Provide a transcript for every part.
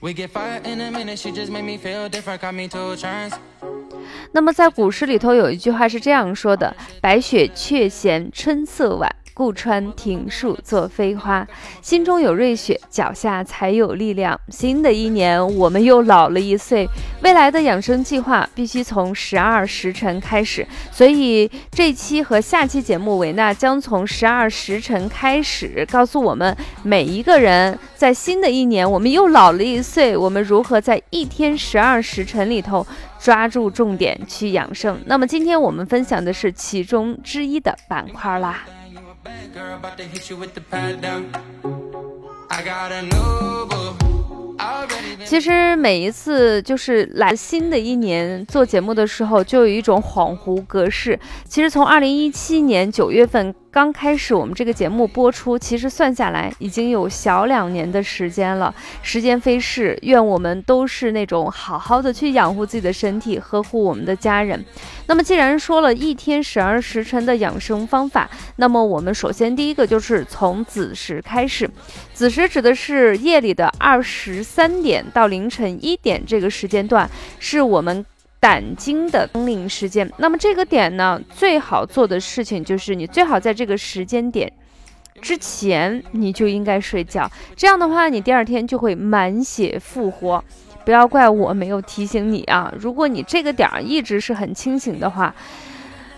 We get fire in a minute she just made me feel different got me two chance 那么在古诗里头有一句话是这样说的白雪却嫌春色晚。顾穿庭树作飞花，心中有瑞雪，脚下才有力量。新的一年，我们又老了一岁。未来的养生计划必须从十二时辰开始，所以这期和下期节目，维娜将从十二时辰开始，告诉我们每一个人，在新的一年，我们又老了一岁，我们如何在一天十二时辰里头抓住重点去养生。那么，今天我们分享的是其中之一的板块啦。其实每一次就是来新的一年做节目的时候，就有一种恍惚格式。其实从二零一七年九月份刚开始，我们这个节目播出，其实算下来已经有小两年的时间了。时间飞逝，愿我们都是那种好好的去养护自己的身体，呵护我们的家人。那么既然说了一天十二时辰的养生方法，那么我们首先第一个就是从子时开始。子时指的是夜里的二十三点到凌晨一点这个时间段，是我们胆经的通灵时间。那么这个点呢，最好做的事情就是你最好在这个时间点之前你就应该睡觉，这样的话你第二天就会满血复活。不要怪我没有提醒你啊！如果你这个点儿一直是很清醒的话，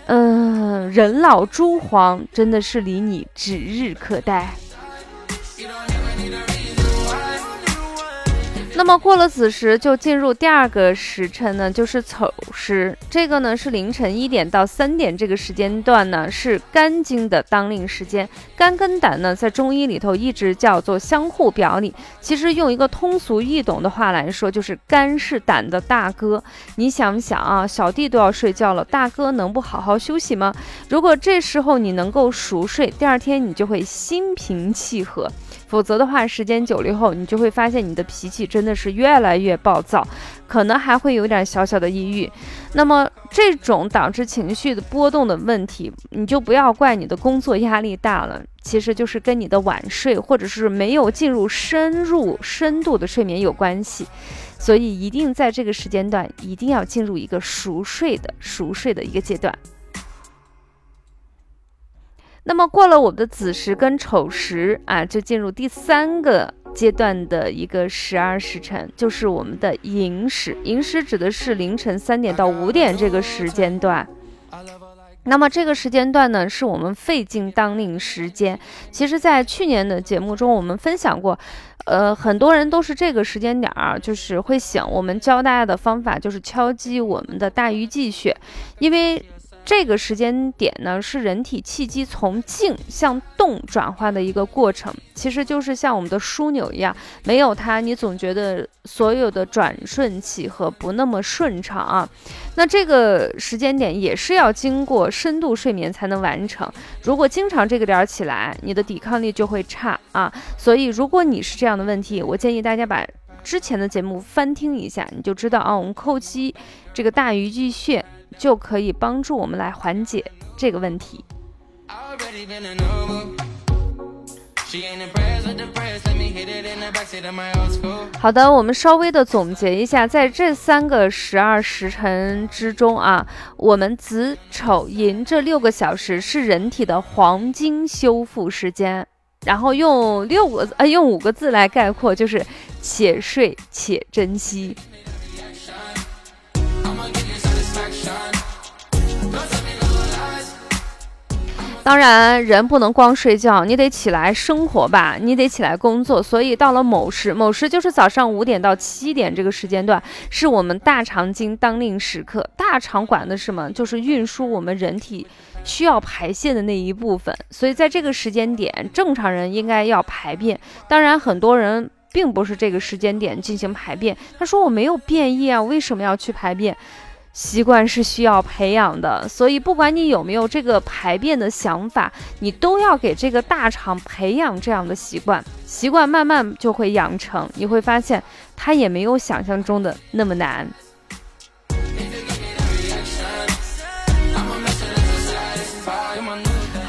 嗯，人老珠黄真的是离你指日可待。那么过了子时，就进入第二个时辰呢，就是丑时。这个呢是凌晨一点到三点这个时间段呢，是肝经的当令时间。肝跟胆呢，在中医里头一直叫做相互表里。其实用一个通俗易懂的话来说，就是肝是胆的大哥。你想想啊，小弟都要睡觉了，大哥能不好好休息吗？如果这时候你能够熟睡，第二天你就会心平气和。否则的话，时间久了以后，你就会发现你的脾气真的是越来越暴躁，可能还会有点小小的抑郁。那么这种导致情绪的波动的问题，你就不要怪你的工作压力大了，其实就是跟你的晚睡或者是没有进入深入深度的睡眠有关系。所以一定在这个时间段，一定要进入一个熟睡的熟睡的一个阶段。那么过了我们的子时跟丑时啊，就进入第三个阶段的一个十二时辰，就是我们的寅时。寅时指的是凌晨三点到五点这个时间段。那么这个时间段呢，是我们肺经当令时间。其实，在去年的节目中，我们分享过，呃，很多人都是这个时间点儿，就是会想，我们教大家的方法就是敲击我们的大鱼际穴，因为。这个时间点呢，是人体气机从静向动转化的一个过程，其实就是像我们的枢纽一样，没有它，你总觉得所有的转瞬起合不那么顺畅啊。那这个时间点也是要经过深度睡眠才能完成。如果经常这个点儿起来，你的抵抗力就会差啊。所以，如果你是这样的问题，我建议大家把之前的节目翻听一下，你就知道啊，我们叩击这个大鱼际穴。就可以帮助我们来缓解这个问题。好的，我们稍微的总结一下，在这三个十二时辰之中啊，我们子丑寅这六个小时是人体的黄金修复时间，然后用六个呃用五个字来概括，就是且睡且珍惜。当然，人不能光睡觉，你得起来生活吧，你得起来工作。所以到了某时，某时就是早上五点到七点这个时间段，是我们大肠经当令时刻。大肠管的是什么？就是运输我们人体需要排泄的那一部分。所以在这个时间点，正常人应该要排便。当然，很多人。并不是这个时间点进行排便。他说我没有便意啊，为什么要去排便？习惯是需要培养的，所以不管你有没有这个排便的想法，你都要给这个大肠培养这样的习惯，习惯慢慢就会养成。你会发现，它也没有想象中的那么难。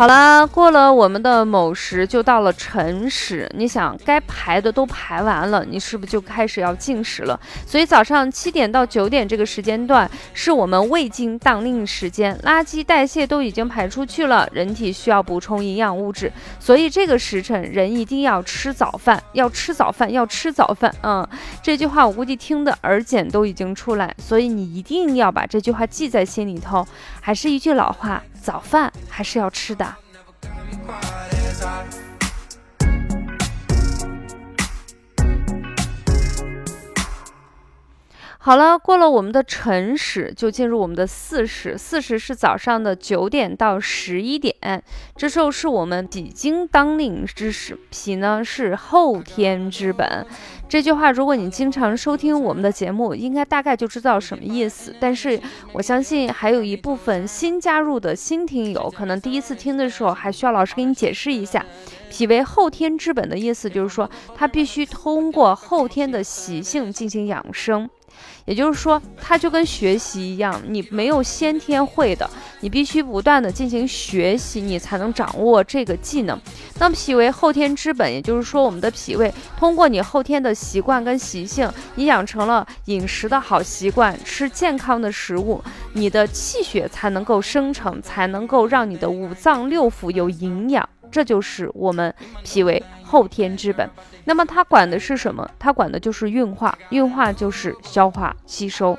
好了，过了我们的卯时，就到了辰时。你想，该排的都排完了，你是不是就开始要进食了？所以早上七点到九点这个时间段是我们胃经当令时间，垃圾代谢都已经排出去了，人体需要补充营养物质，所以这个时辰人一定要吃早饭，要吃早饭，要吃早饭。嗯，这句话我估计听的耳茧都已经出来，所以你一定要把这句话记在心里头。还是一句老话。早饭还是要吃的。好了，过了我们的辰时，就进入我们的巳时。巳时是早上的九点到十一点，这时候是我们脾经当令之时。脾呢是后天之本。这句话，如果你经常收听我们的节目，应该大概就知道什么意思。但是我相信还有一部分新加入的新听友，可能第一次听的时候还需要老师给你解释一下。脾为后天之本的意思，就是说它必须通过后天的习性进行养生。也就是说，它就跟学习一样，你没有先天会的，你必须不断的进行学习，你才能掌握这个技能。那么脾为后天之本，也就是说，我们的脾胃通过你后天的习惯跟习性，你养成了饮食的好习惯，吃健康的食物，你的气血才能够生成，才能够让你的五脏六腑有营养。这就是我们脾为后天之本。那么它管的是什么？它管的就是运化，运化就是消化吸收。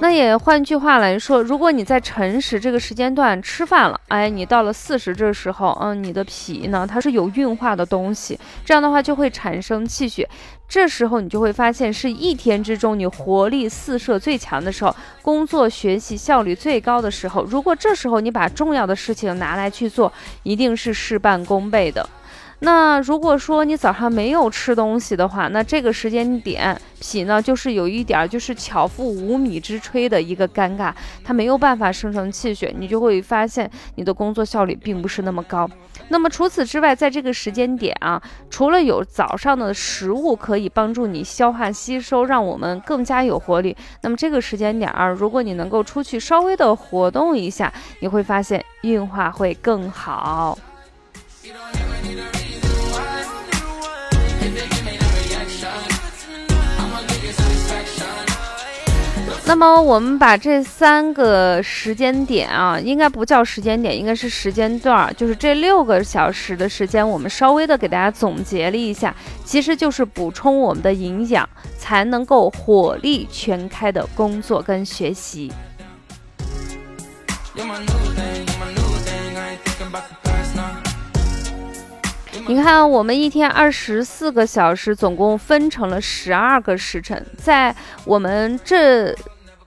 那也换句话来说，如果你在辰时这个时间段吃饭了，哎，你到了巳时这时候，嗯，你的脾呢，它是有运化的东西，这样的话就会产生气血，这时候你就会发现是一天之中你活力四射最强的时候，工作学习效率最高的时候。如果这时候你把重要的事情拿来去做，一定是事半功倍的。那如果说你早上没有吃东西的话，那这个时间点脾呢，就是有一点儿就是巧妇无米之炊的一个尴尬，它没有办法生成气血，你就会发现你的工作效率并不是那么高。那么除此之外，在这个时间点啊，除了有早上的食物可以帮助你消化吸收，让我们更加有活力，那么这个时间点儿，如果你能够出去稍微的活动一下，你会发现运化会更好。那么我们把这三个时间点啊，应该不叫时间点，应该是时间段，就是这六个小时的时间，我们稍微的给大家总结了一下，其实就是补充我们的营养，才能够火力全开的工作跟学习。你看，我们一天二十四个小时，总共分成了十二个时辰，在我们这。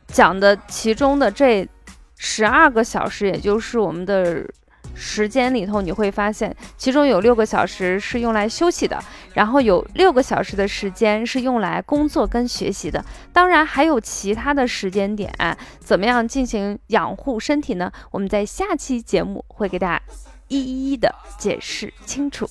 讲的其中的这十二个小时，也就是我们的时间里头，你会发现，其中有六个小时是用来休息的，然后有六个小时的时间是用来工作跟学习的。当然，还有其他的时间点，怎么样进行养护身体呢？我们在下期节目会给大家一一的解释清楚。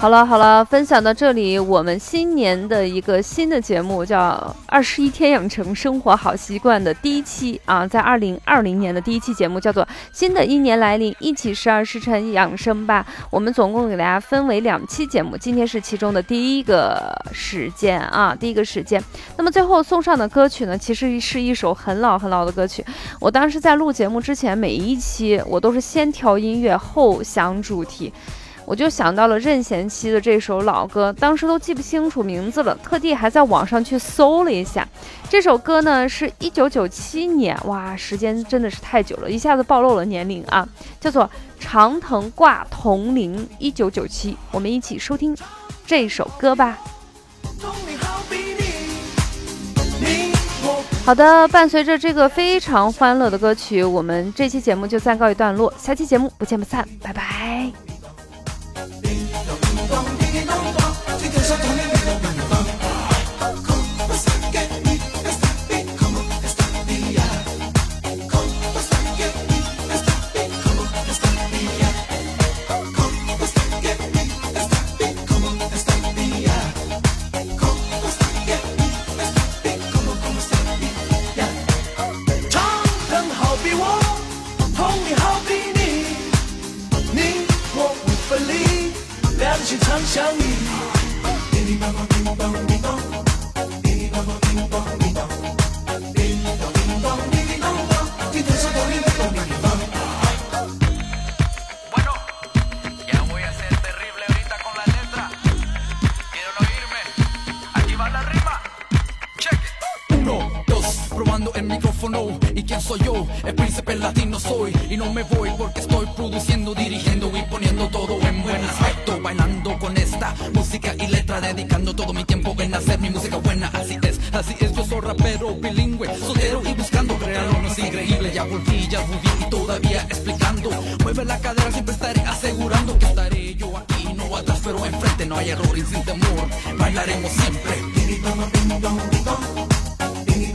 好了好了，分享到这里，我们新年的一个新的节目叫《二十一天养成生活好习惯》的第一期啊，在二零二零年的第一期节目叫做《新的一年来临，一起十二时辰养生吧》。我们总共给大家分为两期节目，今天是其中的第一个时间啊，第一个时间。那么最后送上的歌曲呢，其实是一首很老很老的歌曲。我当时在录节目之前，每一期我都是先挑音乐后想主题。我就想到了任贤齐的这首老歌，当时都记不清楚名字了，特地还在网上去搜了一下。这首歌呢是一九九七年，哇，时间真的是太久了，一下子暴露了年龄啊，叫做《长藤挂铜铃》，一九九七，我们一起收听。这首歌吧。好的，伴随着这个非常欢乐的歌曲，我们这期节目就暂告一段落，下期节目不见不散，拜拜。心常想你。给你爸，我，tomando el micrófono. ¿Y quién soy yo? El príncipe latino soy. Y no me voy porque estoy produciendo, dirigiendo y poniendo todo en buen aspecto. Bailando con esta música y letra, dedicando todo mi tiempo en hacer mi música buena. Así es, así es. Yo soy rapero, bilingüe, soltero y buscando crear uno increíble. Ya volví, ya volví y todavía explicando. Mueve la cadera, siempre estaré asegurando que estaré yo aquí, no atrás, pero enfrente. No hay error y sin temor, bailaremos siempre.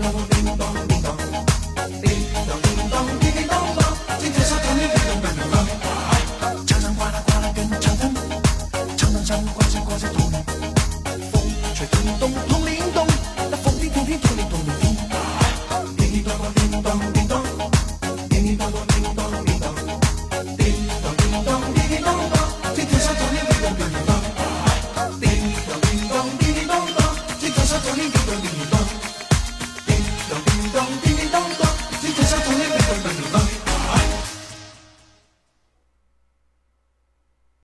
叮当叮当叮当，叮当叮当叮叮当当，清晨小城里叮咚叮咚。墙上挂了挂了根长藤，长藤上挂着挂着，风吹叮咚铜铃咚，那风铃叮叮叮铃咚铃叮。叮当叮当。